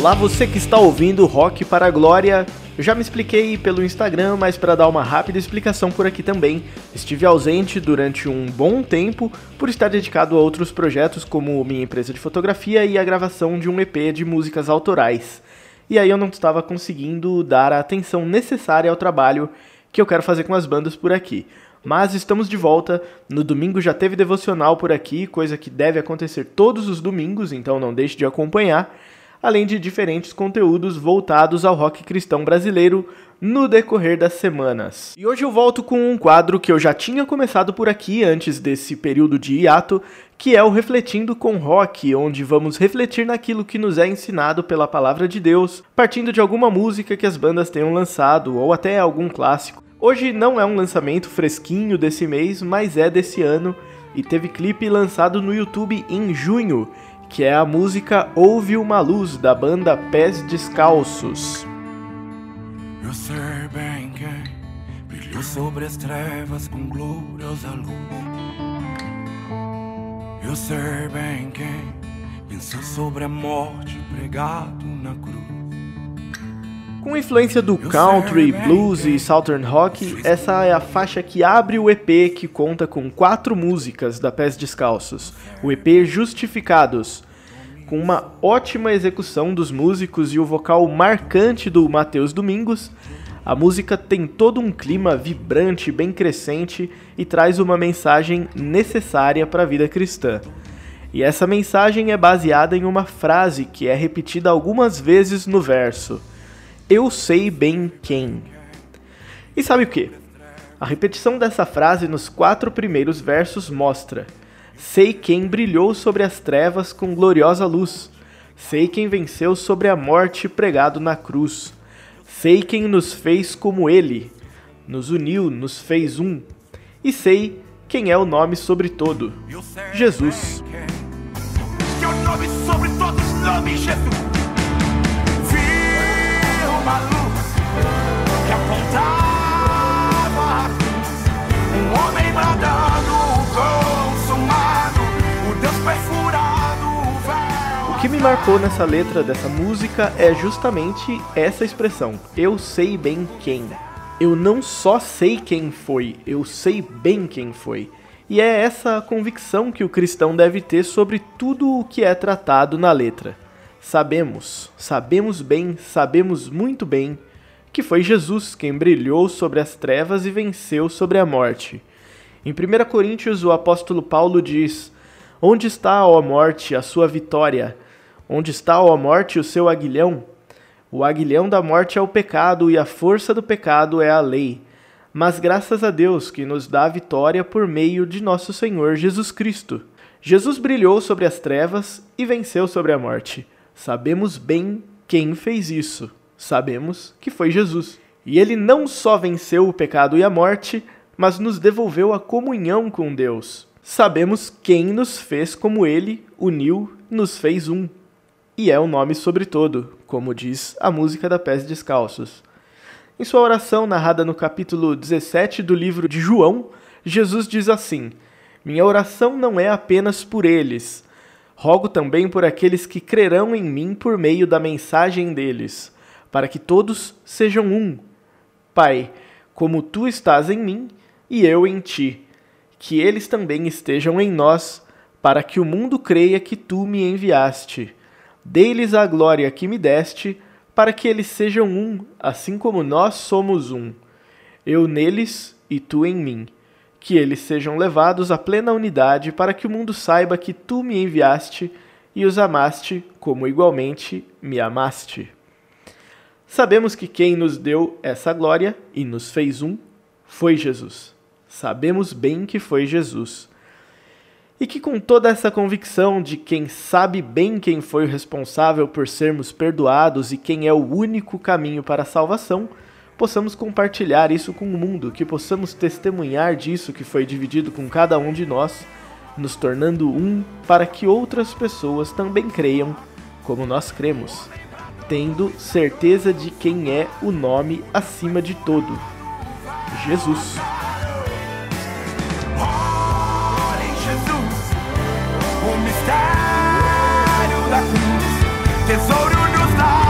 Olá, você que está ouvindo Rock para a Glória. Já me expliquei pelo Instagram, mas para dar uma rápida explicação por aqui também, estive ausente durante um bom tempo por estar dedicado a outros projetos como minha empresa de fotografia e a gravação de um EP de músicas autorais. E aí eu não estava conseguindo dar a atenção necessária ao trabalho que eu quero fazer com as bandas por aqui. Mas estamos de volta. No domingo já teve devocional por aqui, coisa que deve acontecer todos os domingos, então não deixe de acompanhar além de diferentes conteúdos voltados ao rock cristão brasileiro no decorrer das semanas. E hoje eu volto com um quadro que eu já tinha começado por aqui antes desse período de hiato, que é o Refletindo com Rock, onde vamos refletir naquilo que nos é ensinado pela palavra de Deus, partindo de alguma música que as bandas tenham lançado ou até algum clássico. Hoje não é um lançamento fresquinho desse mês, mas é desse ano e teve clipe lançado no YouTube em junho que é a música Ouve uma Luz da banda Pés Descalços. Eu sei bem quem brilhou sobre as trevas com gloriosa luz. Eu sei bem quem pensou sobre a morte pregado na cruz. Com influência do country, blues e southern rock, essa é a faixa que abre o EP que conta com quatro músicas da Pés Descalços, o EP Justificados, com uma ótima execução dos músicos e o vocal marcante do Matheus Domingos. A música tem todo um clima vibrante, bem crescente e traz uma mensagem necessária para a vida cristã. E essa mensagem é baseada em uma frase que é repetida algumas vezes no verso eu sei bem quem. E sabe o que? A repetição dessa frase nos quatro primeiros versos mostra: Sei quem brilhou sobre as trevas com gloriosa luz. Sei quem venceu sobre a morte pregado na cruz. Sei quem nos fez como Ele, nos uniu, nos fez um. E sei quem é o nome sobre todo: Jesus. Que é o nome sobre todos os nomes, Jesus. Que apontava um homem bradando consumado, o Deus perfurado, o véu. O que me marcou nessa letra dessa música é justamente essa expressão: eu sei bem quem. Eu não só sei quem foi, eu sei bem quem foi. E é essa convicção que o cristão deve ter sobre tudo o que é tratado na letra. Sabemos, sabemos bem, sabemos muito bem que foi Jesus quem brilhou sobre as trevas e venceu sobre a morte. Em 1 Coríntios, o apóstolo Paulo diz: Onde está, ó morte, a sua vitória? Onde está, ó morte, o seu aguilhão? O aguilhão da morte é o pecado e a força do pecado é a lei. Mas graças a Deus que nos dá a vitória por meio de nosso Senhor Jesus Cristo. Jesus brilhou sobre as trevas e venceu sobre a morte. Sabemos bem quem fez isso. Sabemos que foi Jesus. E ele não só venceu o pecado e a morte, mas nos devolveu a comunhão com Deus. Sabemos quem nos fez como ele, uniu, nos fez um. E é o nome sobre todo, como diz a música da Pés Descalços. Em sua oração narrada no capítulo 17 do livro de João, Jesus diz assim: Minha oração não é apenas por eles, Rogo também por aqueles que crerão em mim por meio da mensagem deles, para que todos sejam um. Pai, como tu estás em mim e eu em ti, que eles também estejam em nós, para que o mundo creia que tu me enviaste. Dê-lhes a glória que me deste, para que eles sejam um, assim como nós somos um. Eu neles e tu em mim que eles sejam levados à plena unidade, para que o mundo saiba que tu me enviaste e os amaste como igualmente me amaste. Sabemos que quem nos deu essa glória e nos fez um foi Jesus. Sabemos bem que foi Jesus. E que com toda essa convicção de quem sabe bem quem foi o responsável por sermos perdoados e quem é o único caminho para a salvação, possamos compartilhar isso com o mundo, que possamos testemunhar disso que foi dividido com cada um de nós, nos tornando um para que outras pessoas também creiam como nós cremos, tendo certeza de quem é o nome acima de todo: Jesus. Tesouro nos dá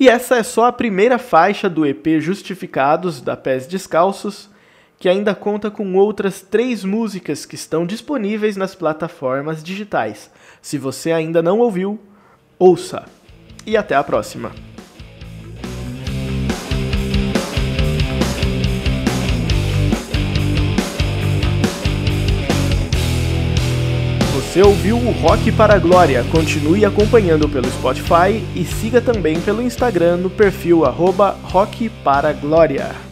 E essa é só a primeira faixa do EP Justificados da Pés Descalços, que ainda conta com outras três músicas que estão disponíveis nas plataformas digitais. Se você ainda não ouviu, ouça! E até a próxima! Você ouviu o Rock para a Glória. Continue acompanhando pelo Spotify e siga também pelo Instagram no perfil arroba Rock para Glória.